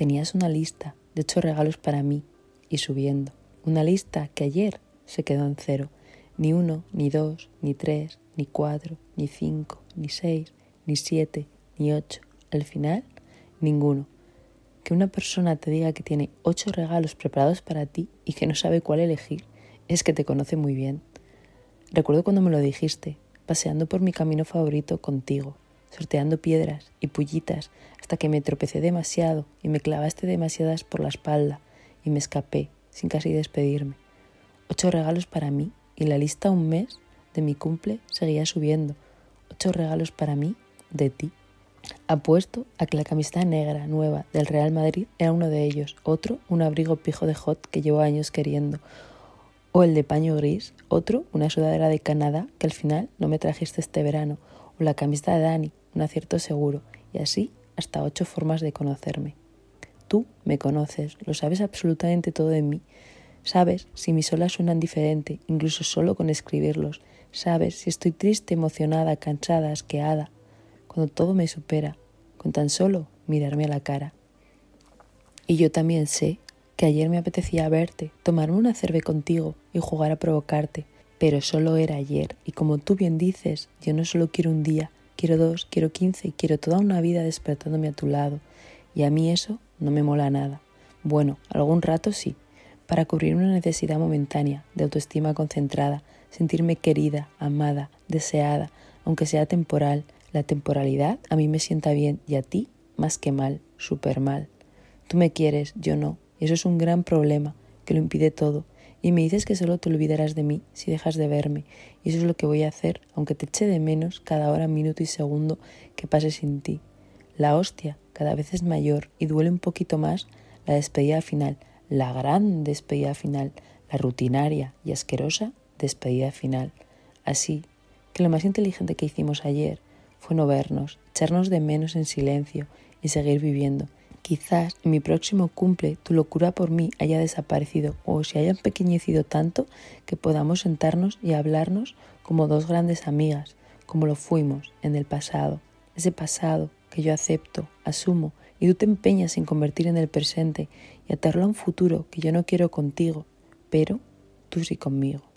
tenías una lista de ocho regalos para mí y subiendo. Una lista que ayer se quedó en cero. Ni uno, ni dos, ni tres, ni cuatro, ni cinco, ni seis, ni siete, ni ocho. Al final, ninguno. Que una persona te diga que tiene ocho regalos preparados para ti y que no sabe cuál elegir es que te conoce muy bien. Recuerdo cuando me lo dijiste, paseando por mi camino favorito contigo, sorteando piedras y pullitas hasta que me tropecé demasiado y me clavaste demasiadas por la espalda y me escapé sin casi despedirme. Ocho regalos para mí y la lista un mes de mi cumple seguía subiendo. Ocho regalos para mí de ti. Apuesto a que la camiseta negra nueva del Real Madrid era uno de ellos, otro un abrigo pijo de hot que llevo años queriendo, o el de paño gris, otro una sudadera de Canadá que al final no me trajiste este verano, o la camiseta de Dani, un acierto seguro, y así hasta ocho formas de conocerme. Tú me conoces, lo sabes absolutamente todo de mí. Sabes si mis olas suenan diferente, incluso solo con escribirlos. Sabes si estoy triste, emocionada, cansada, asqueada. Cuando todo me supera, con tan solo mirarme a la cara. Y yo también sé que ayer me apetecía verte, tomarme una cerve contigo y jugar a provocarte, pero solo era ayer, y como tú bien dices, yo no solo quiero un día, quiero dos, quiero quince, quiero toda una vida despertándome a tu lado, y a mí eso no me mola nada. Bueno, algún rato sí, para cubrir una necesidad momentánea de autoestima concentrada, sentirme querida, amada, deseada, aunque sea temporal. La temporalidad a mí me sienta bien y a ti más que mal, súper mal. Tú me quieres, yo no, eso es un gran problema que lo impide todo. Y me dices que solo te olvidarás de mí si dejas de verme, y eso es lo que voy a hacer, aunque te eche de menos cada hora, minuto y segundo que pase sin ti. La hostia cada vez es mayor y duele un poquito más la despedida final, la gran despedida final, la rutinaria y asquerosa despedida final. Así que lo más inteligente que hicimos ayer fue no vernos, echarnos de menos en silencio y seguir viviendo. Quizás en mi próximo cumple tu locura por mí haya desaparecido o se haya empequeñecido tanto que podamos sentarnos y hablarnos como dos grandes amigas, como lo fuimos en el pasado, ese pasado que yo acepto, asumo, y tú te empeñas en convertir en el presente y atarlo a un futuro que yo no quiero contigo, pero tú sí conmigo.